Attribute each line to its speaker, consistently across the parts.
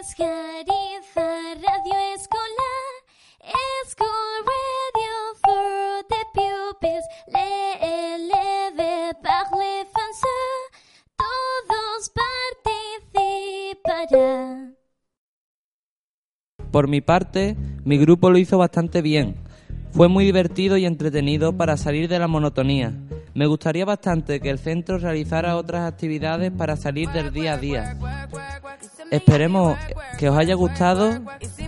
Speaker 1: es Radio Escolar. School Radio for the pupils. Le, français. Todos participarán.
Speaker 2: Por mi parte, mi grupo lo hizo bastante bien. Fue muy divertido y entretenido para salir de la monotonía. Me gustaría bastante que el centro realizara otras actividades para salir del día a día. Esperemos que os haya gustado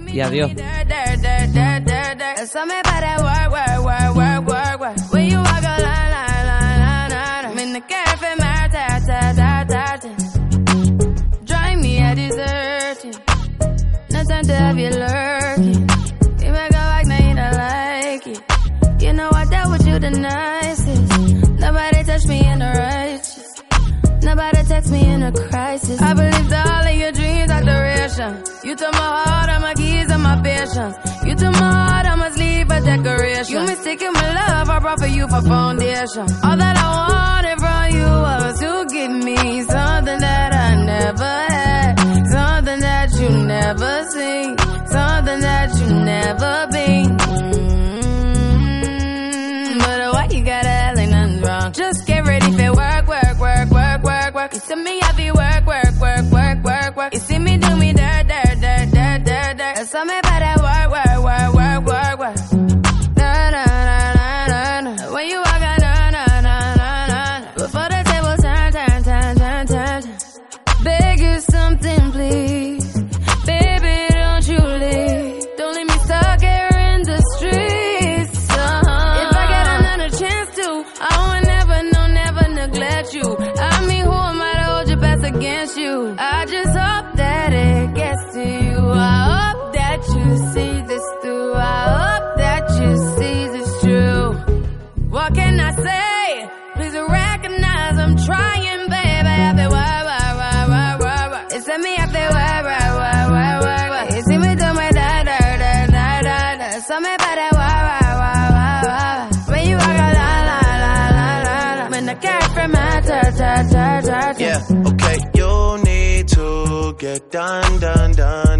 Speaker 2: y adiós.
Speaker 3: That. Nobody me in a. I believed all You took my heart, all my keys, and my patience. You took my heart, I must leave a decoration. You mistaken my love, I brought for you for foundation. All that I wanted from you was to give me something that I never had, something that you never seen, something that you never been. Mm, But why you gotta act like nothing's wrong? Just get ready for work, work, work, work, work, work. You see me about that work, work, work, work, work, work. When you walk the. Beg you something, please. Baby, don't you leave. Don't leave me stuck here in the streets. Uh-huh. If I get another chance to, I never, no, never neglect you. I mean, who am I to hold your against you? I just hope that you see this through. I hope that you see this true. What can I say? Please recognize I'm trying, baby. I feel. It's me, I feel why, why, me do my da, da, da, da, da. So me. When you walk la, la, la, la, la. When.
Speaker 4: Yeah, okay, you need to get done, done, done,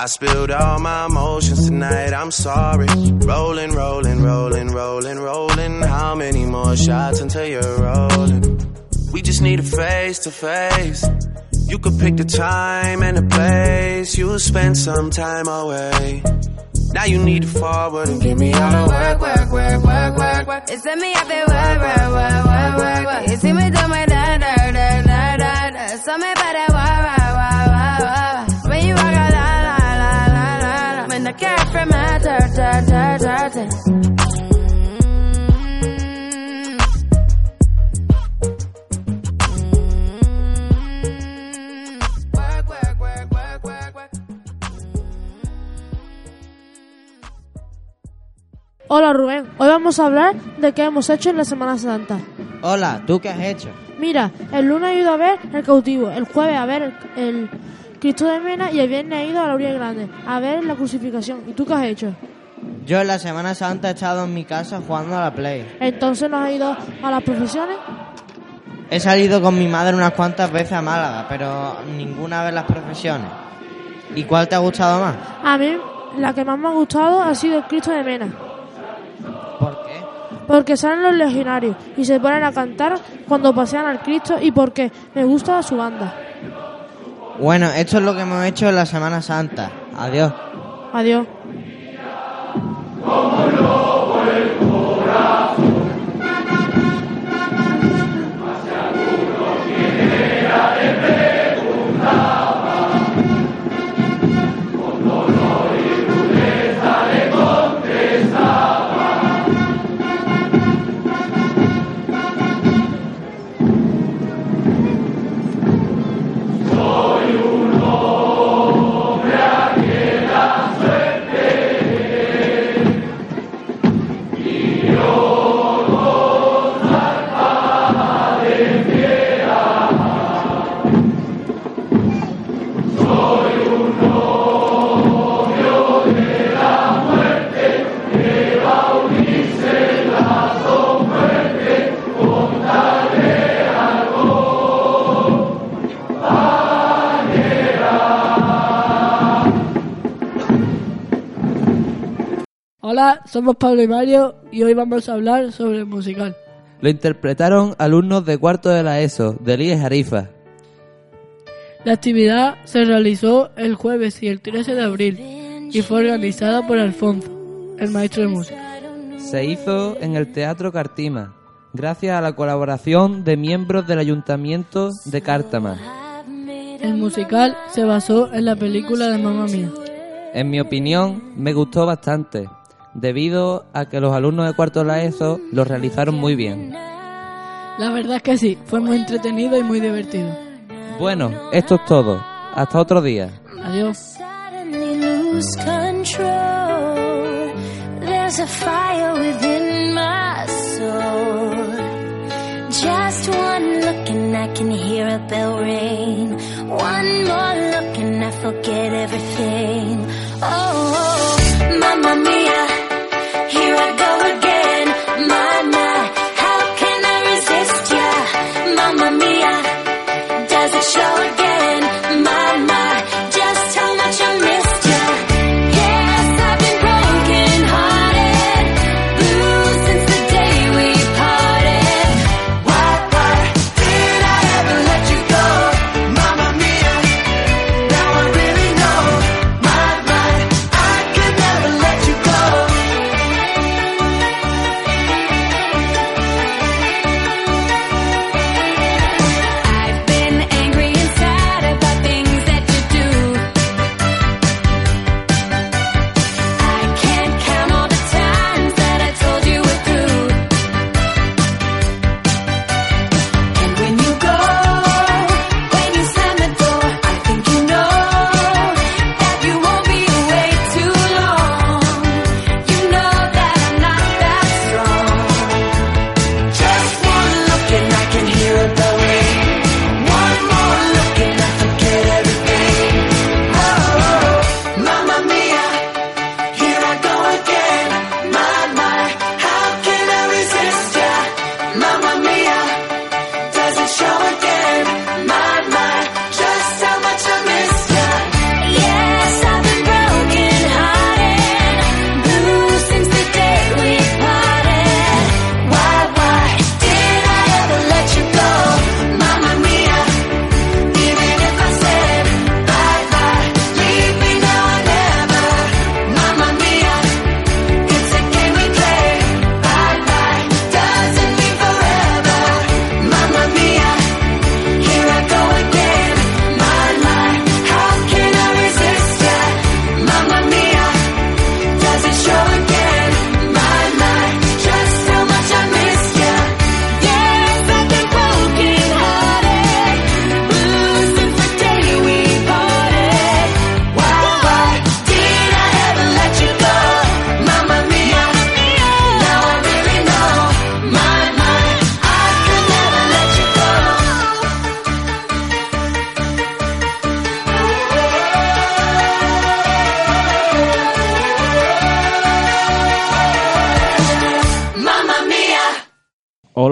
Speaker 4: I spilled all my emotions tonight, I'm sorry. Rolling, rolling, rolling, rolling, rolling. How many more shots until you're rolling? We just need a face to face. You could pick the time and the place. You'll spend some time away. Now you need to forward and get me out of work, work, work, work, work, work.
Speaker 3: It's me, I feel work, work, work, work, work, work. You see me
Speaker 5: Hola Rubén, hoy vamos a hablar de qué hemos hecho en la Semana Santa.
Speaker 6: Hola, ¿tú qué has hecho?
Speaker 5: Mira, el lunes he ido a ver el cautivo, el jueves a ver el, el Cristo de Mena y el viernes he ido a la Orilla Grande a ver la crucificación. ¿Y tú qué has hecho?
Speaker 6: Yo en la Semana Santa he estado en mi casa jugando a la Play.
Speaker 5: Entonces no has ido a las profesiones.
Speaker 6: He salido con mi madre unas cuantas veces a Málaga, pero ninguna vez las profesiones. ¿Y cuál te ha gustado más?
Speaker 5: A mí la que más me ha gustado ha sido el Cristo de Mena,
Speaker 6: ¿Por qué?
Speaker 5: porque salen los legionarios y se ponen a cantar cuando pasean al Cristo y porque me gusta su banda.
Speaker 6: Bueno, esto es lo que hemos hecho en la Semana Santa. Adiós.
Speaker 5: Adiós.
Speaker 7: Somos Pablo y Mario y hoy vamos a hablar sobre el musical.
Speaker 2: Lo interpretaron alumnos de cuarto de la ESO, de Líes Arifa.
Speaker 7: La actividad se realizó el jueves y el 13 de abril y fue organizada por Alfonso, el maestro de música.
Speaker 2: Se hizo en el Teatro Cartima, gracias a la colaboración de miembros del Ayuntamiento de Cártama.
Speaker 7: El musical se basó en la película de Mamma Mía.
Speaker 2: En mi opinión, me gustó bastante, debido a que los alumnos de cuarto de la ESO lo realizaron muy bien.
Speaker 7: La verdad es que sí, fue muy entretenido y muy divertido.
Speaker 2: Bueno, esto es todo. Hasta otro día.
Speaker 7: Adiós.
Speaker 1: suddenly lose control. There's a fire within my soul. Just one look and I can hear a bell ring. One more look and I forget everything. Oh, mamma mia,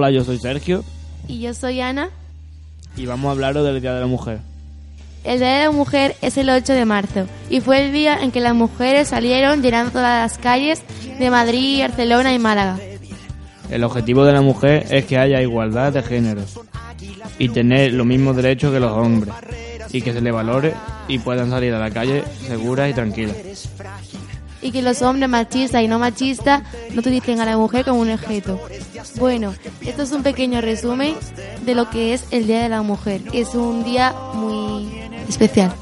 Speaker 8: Hola, yo soy Sergio
Speaker 9: Y yo soy Ana.
Speaker 8: y vamos a hablaros del Día de la Mujer.
Speaker 9: El Día de la Mujer es el 8 de marzo y fue el día en que las mujeres salieron llenando todas las calles de Madrid, Barcelona y Málaga.
Speaker 8: El objetivo de la mujer es que haya igualdad de género y tener los mismos derechos que los hombres y que se le valore y puedan salir a la calle seguras y tranquilas.
Speaker 9: Y que los hombres machistas y no machistas no utilicen a la mujer como un objeto. Bueno, esto es un pequeño resumen de lo que es el Día de la Mujer. Es un día muy especial.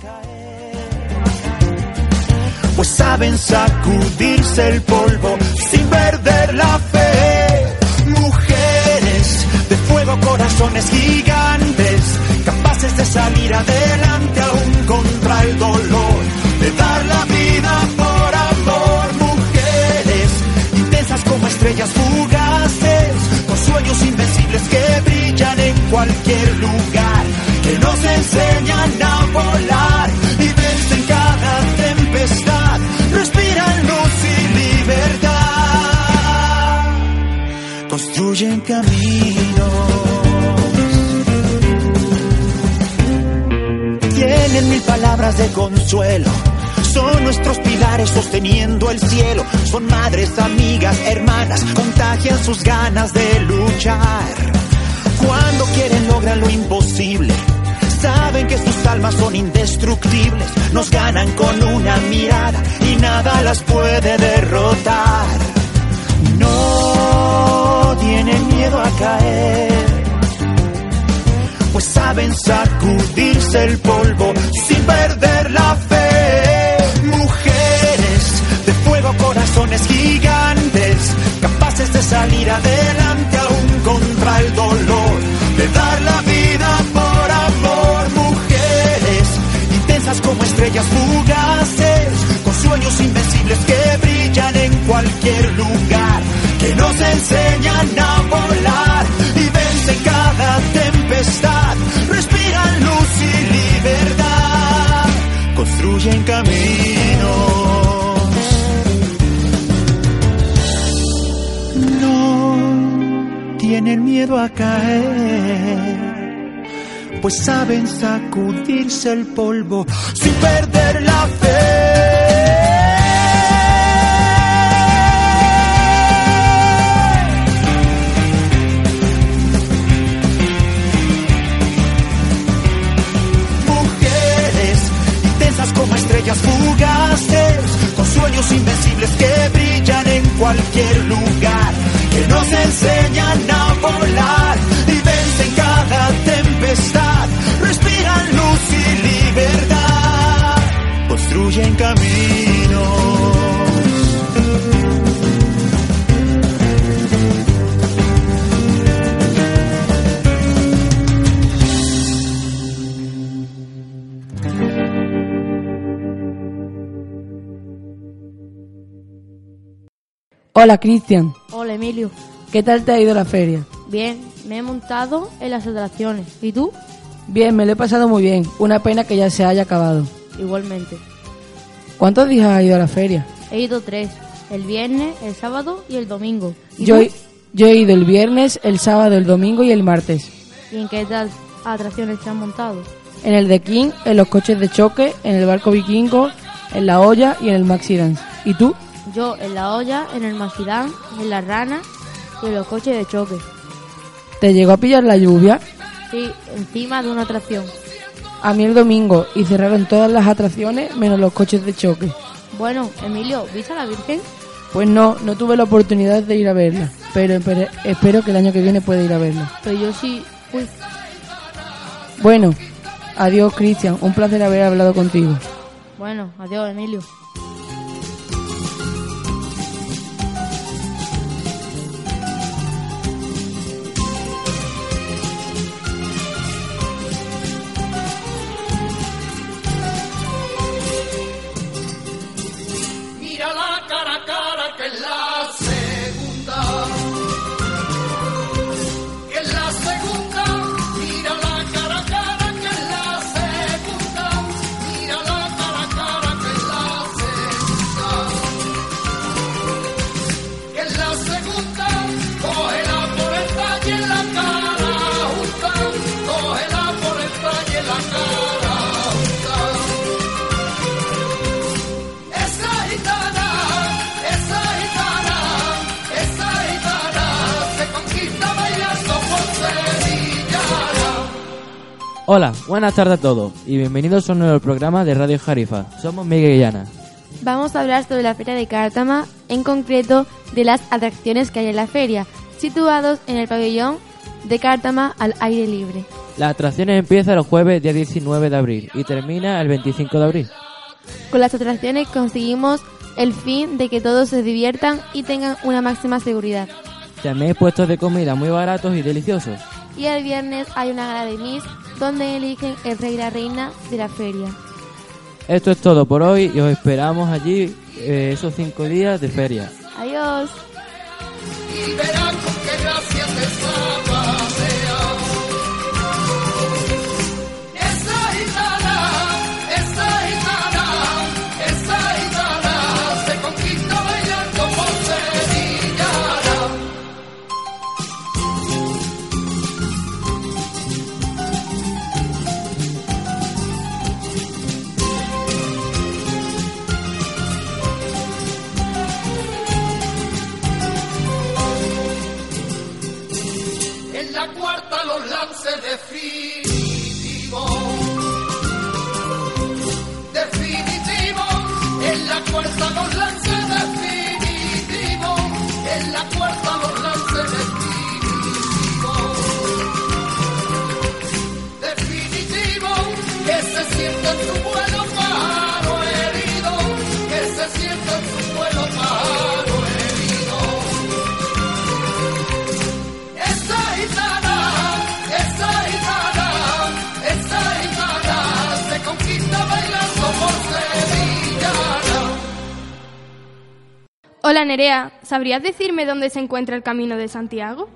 Speaker 10: pues saben sacudirse el polvo sin perder la fe. Mujeres de fuego, corazones gigantes, capaces de salir adelante aún contra estrellas fugaces, con sueños invencibles que brillan en cualquier lugar, que nos enseñan a volar y vencen cada tempestad, respiran luz y libertad, construyen caminos, tienen mil palabras de consuelo, Son nuestros pilares sosteniendo el cielo. Son madres, amigas, hermanas, contagian sus ganas de luchar. Cuando quieren logran lo imposible. Saben que sus almas son indestructibles. Nos ganan con una mirada y nada las puede derrotar. No tienen miedo a caer pues saben sacudirse el polvo sin perder la fe. Corazones gigantes, capaces de salir adelante aún contra el dolor, de dar la vida por amor. Mujeres intensas como estrellas fugaces, con sueños invencibles que brillan en cualquier lugar, que nos enseñan a volar y vencen cada tempestad, respiran luz y libertad, construyen caminos. No tienen miedo a caer, pues saben sacudirse el polvo sin perder la fe.
Speaker 11: Hola, Cristian.
Speaker 12: Hola, Emilio.
Speaker 11: ¿Qué tal te ha ido la feria?
Speaker 12: Bien, me he montado en las atracciones. ¿Y tú?
Speaker 11: Bien, me lo he pasado muy bien. Una pena que ya se haya acabado.
Speaker 12: Igualmente.
Speaker 11: ¿Cuántos días has ido a la feria?
Speaker 12: He ido tres. El viernes, el sábado y el domingo. ¿Y
Speaker 11: Yo, he- yo he ido el viernes, el sábado, el domingo y el martes.
Speaker 12: ¿Y en qué tal atracciones te han montado?
Speaker 11: En el de King, en los coches de choque, en el barco vikingo, en la olla y en el Maxi Dance. ¿Y tú?
Speaker 12: Yo en la olla, en el Macilán, en la rana y en los coches de choque.
Speaker 11: ¿Te llegó a pillar la lluvia?
Speaker 12: Sí, encima de una atracción.
Speaker 11: A mí el domingo y cerraron todas las atracciones menos los coches de choque.
Speaker 12: Bueno, Emilio, ¿viste a la Virgen?
Speaker 11: Pues no, no tuve la oportunidad de ir a verla, pero espero que el año que viene pueda ir a verla.
Speaker 12: Pero yo sí fui.
Speaker 11: Bueno, adiós Cristian, un placer haber hablado contigo.
Speaker 12: Bueno, adiós, Emilio.
Speaker 13: Hola, buenas tardes a todos y bienvenidos a un nuevo programa de Radio Jarifa. Somos Miguel y Ana.
Speaker 9: Vamos a hablar sobre la feria de Cártama, en concreto de las atracciones que hay en la feria, situados en el pabellón de Cártama al aire libre.
Speaker 13: Las atracciones empiezan el jueves día 19 de abril y termina el 25 de abril.
Speaker 9: Con las atracciones conseguimos el fin de que todos se diviertan y tengan una máxima seguridad.
Speaker 13: También hay puestos de comida muy baratos y deliciosos.
Speaker 9: Y el viernes hay una gala de Miss donde eligen el rey y la reina de la feria.
Speaker 13: Esto es todo por hoy y os esperamos allí eh, esos cinco días de feria.
Speaker 9: Adiós.
Speaker 14: Hola Nerea, ¿sabrías decirme dónde se encuentra el Camino de Santiago?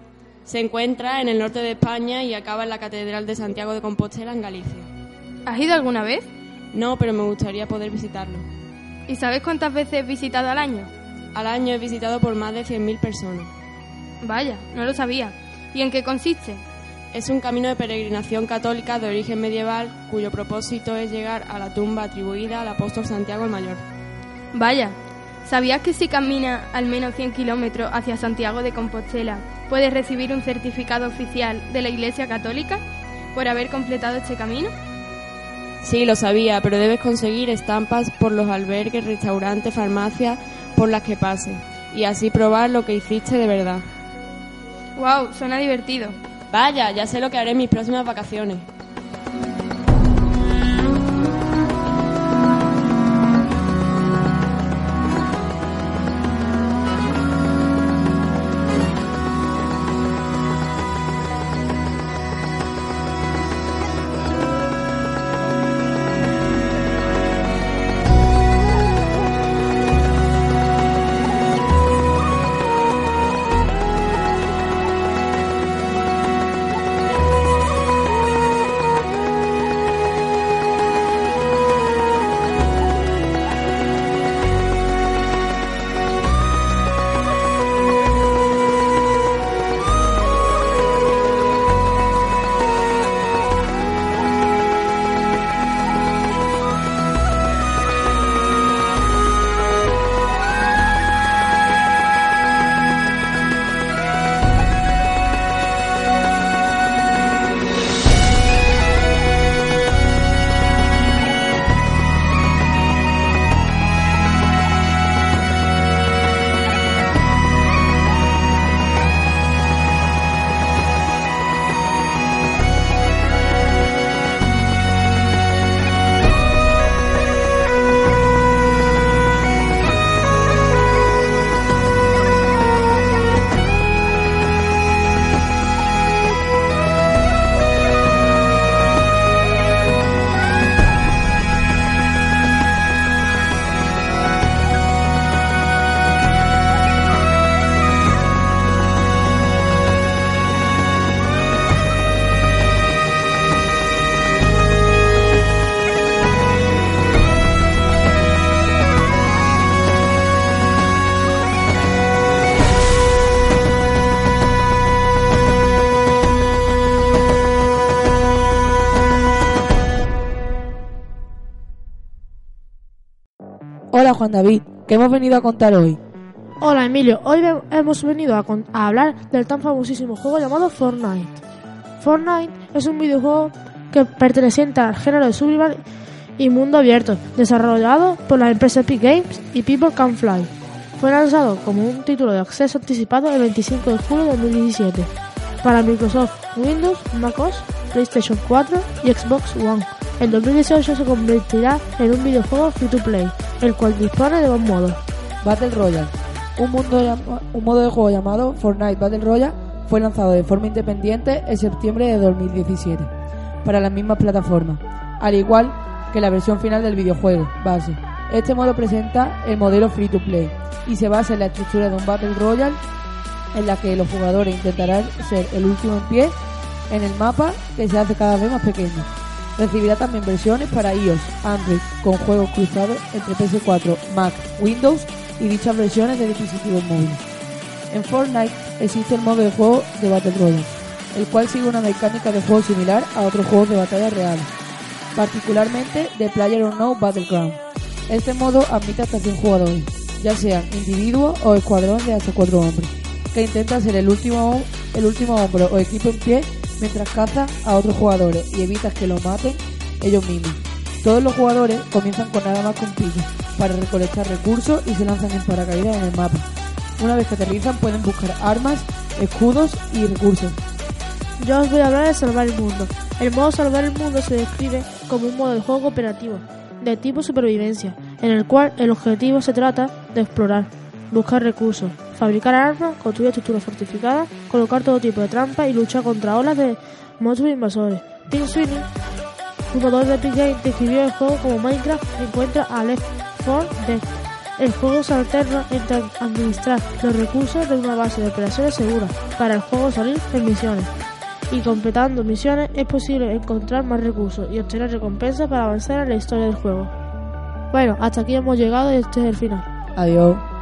Speaker 15: Se encuentra en el norte de España y acaba en la Catedral de Santiago de Compostela, en Galicia.
Speaker 14: ¿Has ido alguna vez?
Speaker 15: No, pero me gustaría poder visitarlo.
Speaker 14: ¿Y sabes cuántas veces has visitado al año?
Speaker 15: Al año he visitado por más de 100.000 personas.
Speaker 14: Vaya, no lo sabía. ¿Y en qué consiste?
Speaker 15: Es un camino de peregrinación católica de origen medieval cuyo propósito es llegar a la tumba atribuida al apóstol Santiago el Mayor.
Speaker 14: Vaya, ¿sabías que si camina al menos 100 kilómetros hacia Santiago de Compostela puedes recibir un certificado oficial de la Iglesia Católica por haber completado este camino?
Speaker 15: Sí, lo sabía, pero debes conseguir estampas por los albergues, restaurantes, farmacias por las que pase y así probar lo que hiciste de verdad.
Speaker 14: ¡Wow! Suena divertido.
Speaker 15: Vaya, ya sé lo que haré en mis próximas vacaciones.
Speaker 11: David, ¿qué hemos venido a contar hoy?
Speaker 5: Hola Emilio, hoy hemos venido a hablar del tan famosísimo juego llamado Fortnite. Fortnite es un videojuego que perteneciente al género de survival y mundo abierto, desarrollado por la empresa Epic Games y People Can Fly. Fue lanzado como un título de acceso anticipado el 25 de julio de 2017 para Microsoft Windows, MacOS, PlayStation 4 y Xbox One. En 2018 se convertirá en un videojuego free to play, el cual dispone de dos modos.
Speaker 11: Battle Royale. Un, modo de juego llamado Fortnite Battle Royale fue lanzado de forma independiente en septiembre de 2017 para las mismas plataformas, al igual que la versión final del videojuego base. Este modo presenta el modelo free to play y se basa en la estructura de un Battle Royale en la que los jugadores intentarán ser el último en pie en el mapa que se hace cada vez más pequeño. Recibirá también versiones para iOS, Android, con juegos cruzados entre PS4, Mac, Windows y dichas versiones de dispositivos móviles. En Fortnite existe el modo de juego de Battle Royale, el cual sigue una mecánica de juego similar a otros juegos de batalla reales, particularmente de PlayerUnknown Battleground. Este modo admite hasta 100 jugadores, ya sean individuos o escuadrón de hasta 4 hombres, que intentan ser el último, el último hombre o equipo en pie mientras cazan a otros jugadores y evitas que los maten ellos mismos. Todos los jugadores comienzan con nada más un pico para recolectar recursos y se lanzan en paracaídas en el mapa. Una vez que aterrizan pueden buscar armas, escudos y recursos.
Speaker 5: Yo os voy a hablar de salvar el mundo. El modo salvar el mundo se describe como un modo de juego cooperativo de tipo supervivencia, en el cual el objetivo se trata de explorar, buscar recursos, fabricar armas, construir estructuras fortificadas, colocar todo tipo de trampas y luchar contra olas de monstruos invasores. Tim Sweeney, fundador de Epic Games, describió el juego como Minecraft que encuentra a Left 4 Dead. El juego se alterna entre administrar los recursos de una base de operaciones segura para el juego salir en misiones. Y completando misiones es posible encontrar más recursos y obtener recompensas para avanzar en la historia del juego. Bueno, hasta aquí hemos llegado y este es el final.
Speaker 1: Adiós.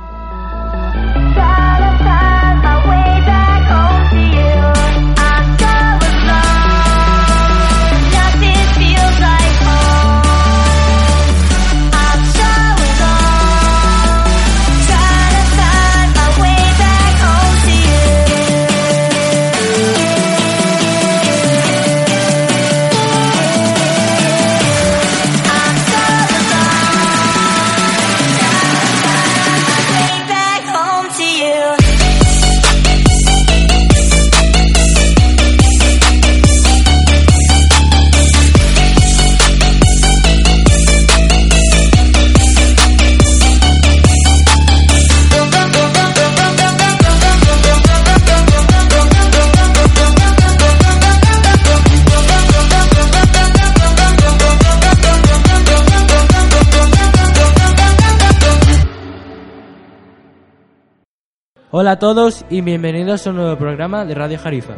Speaker 13: Hola a todos y bienvenidos a un nuevo programa de Radio Jarifa.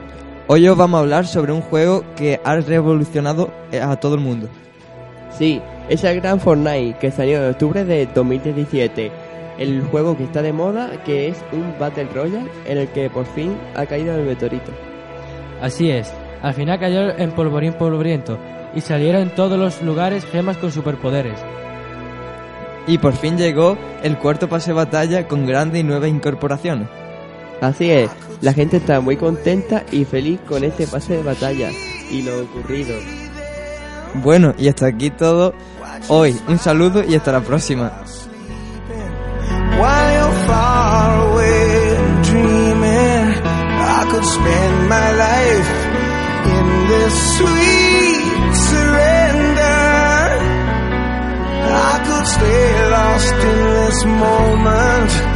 Speaker 16: Hoy os vamos a hablar sobre un juego que ha revolucionado a todo el mundo.
Speaker 17: Sí, es el gran Fortnite que salió en octubre de 2017. El juego que está de moda, que es un Battle Royale en el que por fin ha caído el meteorito.
Speaker 13: Así es, al final cayó en polvorín polvoriento y salieron en todos los lugares gemas con superpoderes.
Speaker 16: Y por fin llegó el cuarto pase de batalla con grandes y nuevas incorporaciones.
Speaker 17: Así es, la gente está muy contenta y feliz con este pase de batalla y lo ocurrido.
Speaker 16: Bueno, y hasta aquí todo hoy. Un saludo y hasta la próxima.
Speaker 10: Could spend my life in this sweet I could stay lost in this moment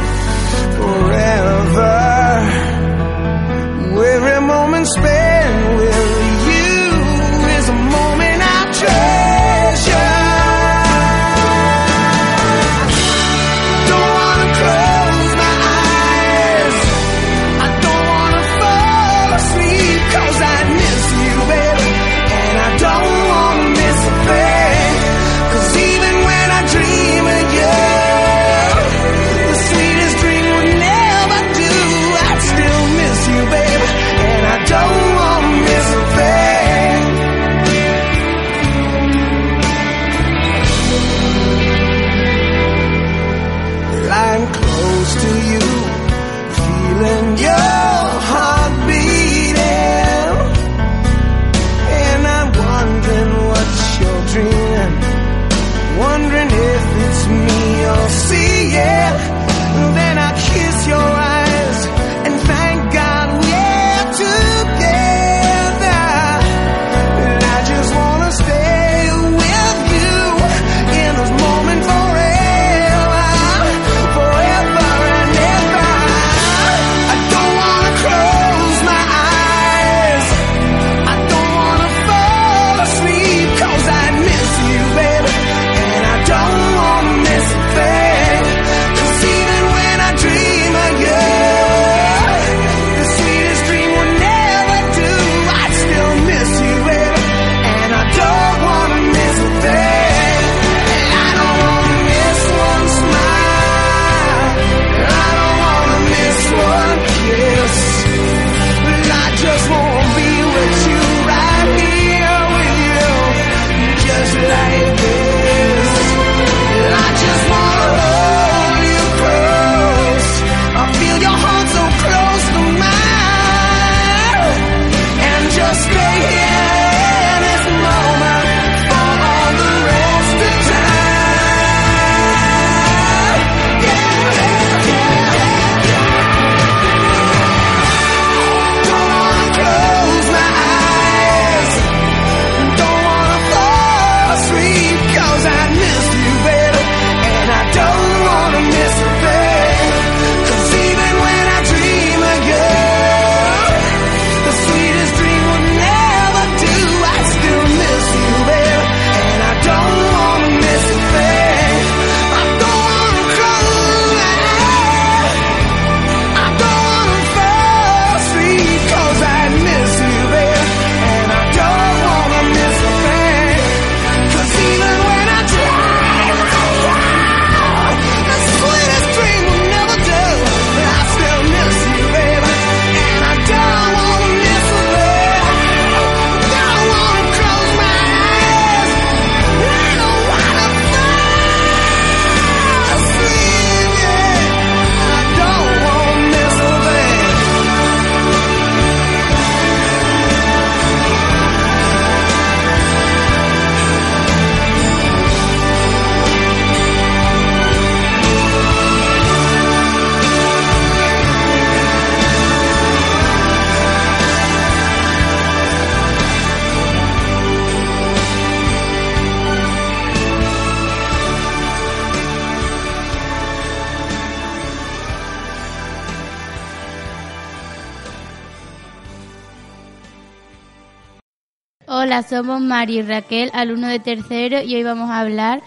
Speaker 18: somos Mari y Raquel, alumno de tercero, y hoy vamos a hablar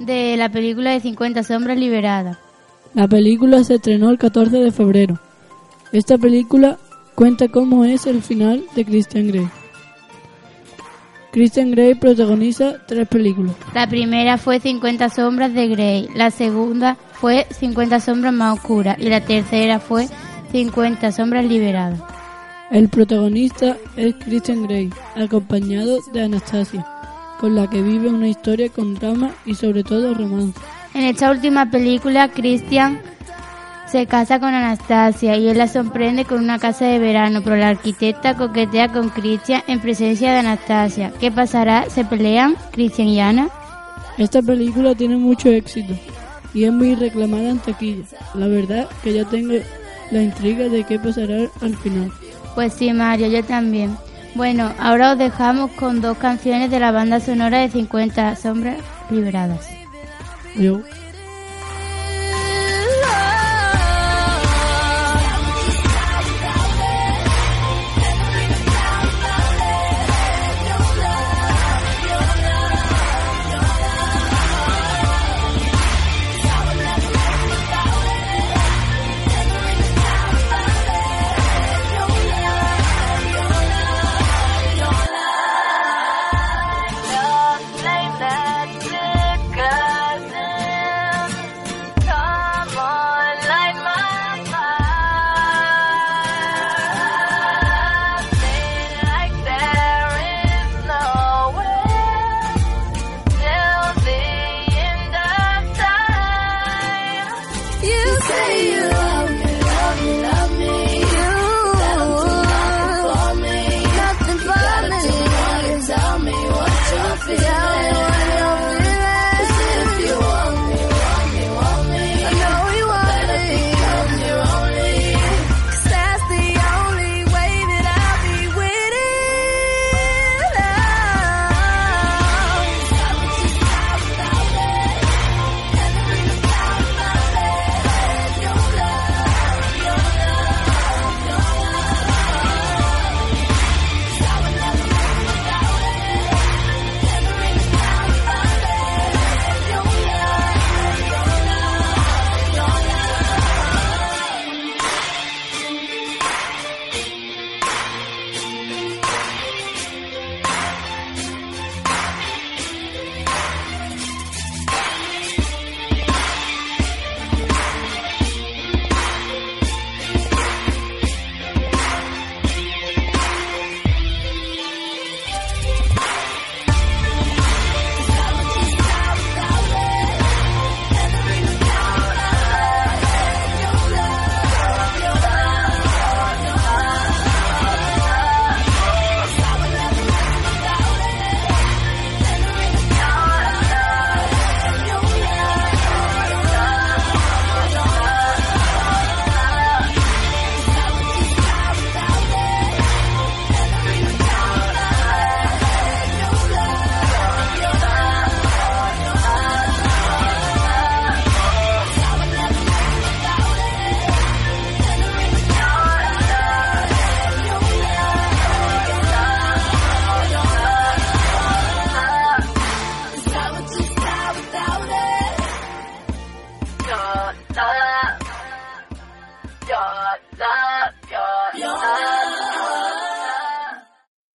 Speaker 18: de la película de 50 sombras liberadas.
Speaker 7: La película se estrenó el 14 de febrero. Esta película cuenta cómo es el final de Christian Grey. Christian Grey protagoniza tres películas.
Speaker 18: La primera fue 50 sombras de Grey, la segunda fue 50 sombras más oscuras y la tercera fue 50 sombras liberadas.
Speaker 7: El protagonista es Christian Grey, acompañado de Anastasia, con la que vive una historia con drama y sobre todo romance.
Speaker 18: En esta última película, Christian se casa con Anastasia y él la sorprende con una casa de verano, pero la arquitecta coquetea con Christian en presencia de Anastasia. ¿Qué pasará? ¿Se pelean Christian y Ana?
Speaker 7: Esta película tiene mucho éxito y es muy reclamada en taquilla. La verdad que ya tengo la intriga de qué pasará al final.
Speaker 18: Pues sí, Mario, yo también. Bueno, ahora os dejamos con dos canciones de la banda sonora de 50 sombras liberadas.
Speaker 7: Yo